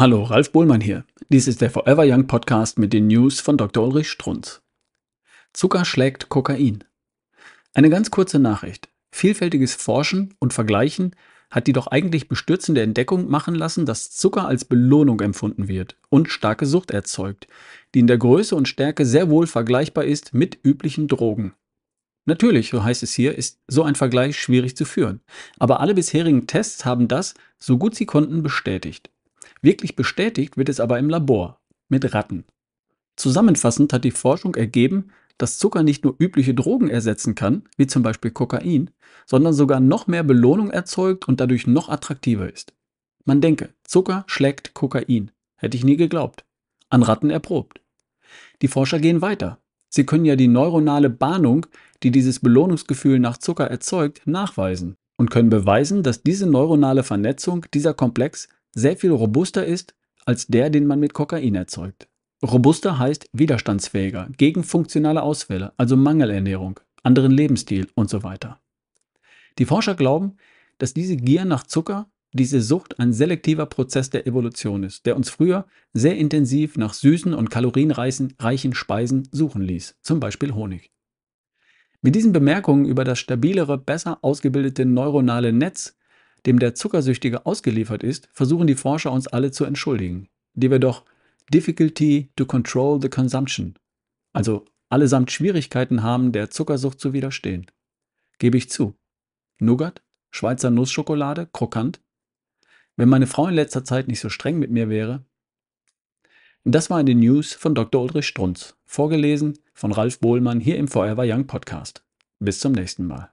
Hallo, Ralf Bohlmann hier. Dies ist der Forever Young Podcast mit den News von Dr. Ulrich Strunz. Zucker schlägt Kokain. Eine ganz kurze Nachricht. Vielfältiges Forschen und Vergleichen hat die doch eigentlich bestürzende Entdeckung machen lassen, dass Zucker als Belohnung empfunden wird und starke Sucht erzeugt, die in der Größe und Stärke sehr wohl vergleichbar ist mit üblichen Drogen. Natürlich, so heißt es hier, ist so ein Vergleich schwierig zu führen. Aber alle bisherigen Tests haben das, so gut sie konnten, bestätigt. Wirklich bestätigt wird es aber im Labor mit Ratten. Zusammenfassend hat die Forschung ergeben, dass Zucker nicht nur übliche Drogen ersetzen kann, wie zum Beispiel Kokain, sondern sogar noch mehr Belohnung erzeugt und dadurch noch attraktiver ist. Man denke, Zucker schlägt Kokain. Hätte ich nie geglaubt. An Ratten erprobt. Die Forscher gehen weiter. Sie können ja die neuronale Bahnung, die dieses Belohnungsgefühl nach Zucker erzeugt, nachweisen und können beweisen, dass diese neuronale Vernetzung, dieser Komplex, sehr viel robuster ist als der, den man mit Kokain erzeugt. Robuster heißt widerstandsfähiger gegen funktionale Ausfälle, also Mangelernährung, anderen Lebensstil und so weiter. Die Forscher glauben, dass diese Gier nach Zucker, diese Sucht ein selektiver Prozess der Evolution ist, der uns früher sehr intensiv nach süßen und kalorienreichen Speisen suchen ließ, zum Beispiel Honig. Mit diesen Bemerkungen über das stabilere, besser ausgebildete neuronale Netz dem der Zuckersüchtige ausgeliefert ist, versuchen die Forscher uns alle zu entschuldigen, die wir doch Difficulty to control the consumption, also allesamt Schwierigkeiten haben, der Zuckersucht zu widerstehen. Gebe ich zu. Nougat, Schweizer Nussschokolade, krokant. Wenn meine Frau in letzter Zeit nicht so streng mit mir wäre. Das waren die News von Dr. Ulrich Strunz, vorgelesen von Ralf Bohlmann hier im Forever Young Podcast. Bis zum nächsten Mal.